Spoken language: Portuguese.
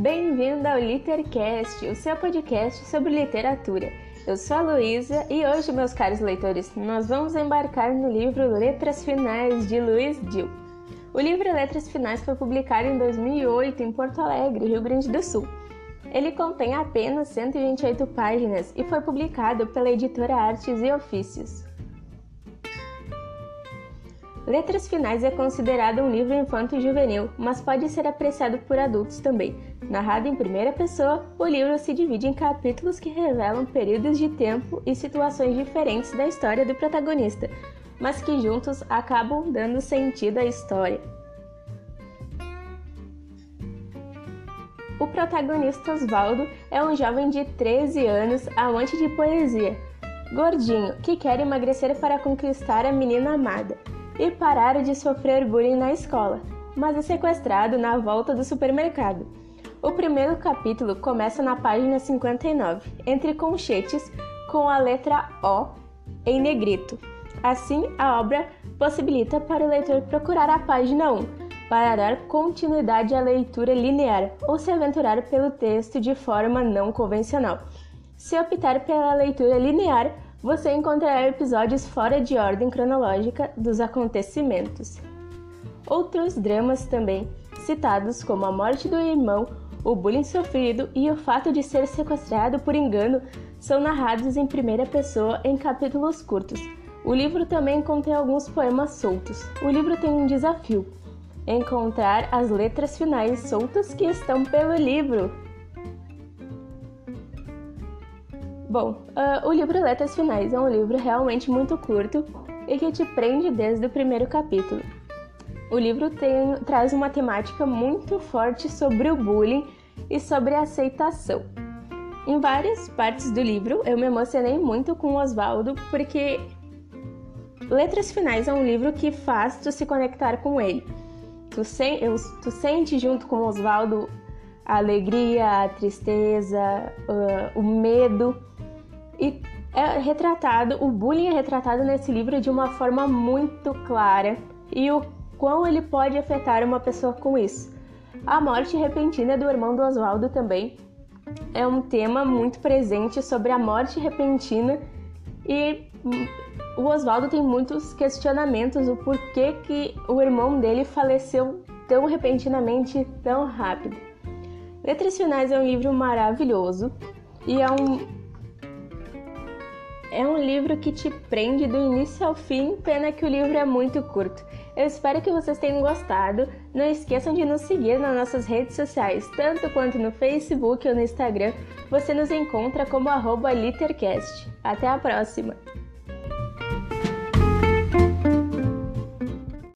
Bem-vindo ao Litercast, o seu podcast sobre literatura. Eu sou a Luísa e hoje, meus caros leitores, nós vamos embarcar no livro Letras Finais de Luiz Dil. O livro Letras Finais foi publicado em 2008 em Porto Alegre, Rio Grande do Sul. Ele contém apenas 128 páginas e foi publicado pela editora Artes e Ofícios. Letras Finais é considerado um livro infanto-juvenil, mas pode ser apreciado por adultos também. Narrado em primeira pessoa, o livro se divide em capítulos que revelam períodos de tempo e situações diferentes da história do protagonista, mas que juntos acabam dando sentido à história. O protagonista Osvaldo é um jovem de 13 anos, amante de poesia, gordinho, que quer emagrecer para conquistar a menina amada e parar de sofrer bullying na escola, mas é sequestrado na volta do supermercado. O primeiro capítulo começa na página 59, entre conchetes com a letra O em negrito. Assim, a obra possibilita para o leitor procurar a página 1 para dar continuidade à leitura linear ou se aventurar pelo texto de forma não convencional. Se optar pela leitura linear, você encontrará episódios fora de ordem cronológica dos acontecimentos. Outros dramas também, citados como a morte do irmão, o bullying sofrido e o fato de ser sequestrado por engano, são narrados em primeira pessoa em capítulos curtos. O livro também contém alguns poemas soltos. O livro tem um desafio: encontrar as letras finais soltas que estão pelo livro. Bom, uh, o livro Letras Finais é um livro realmente muito curto e que te prende desde o primeiro capítulo. O livro tem, traz uma temática muito forte sobre o bullying e sobre a aceitação. Em várias partes do livro eu me emocionei muito com Oswaldo porque Letras Finais é um livro que faz tu se conectar com ele. Tu, sen eu, tu sente junto com Oswaldo a alegria, a tristeza, uh, o medo e é retratado, o bullying é retratado nesse livro de uma forma muito clara e o quão ele pode afetar uma pessoa com isso. A morte repentina do irmão do Oswaldo também é um tema muito presente sobre a morte repentina e o Oswaldo tem muitos questionamentos o porquê que o irmão dele faleceu tão repentinamente, tão rápido. Letras Finais é um livro maravilhoso e é um é um livro que te prende do início ao fim, pena que o livro é muito curto. Eu espero que vocês tenham gostado. Não esqueçam de nos seguir nas nossas redes sociais, tanto quanto no Facebook ou no Instagram. Você nos encontra como @litercast. Até a próxima!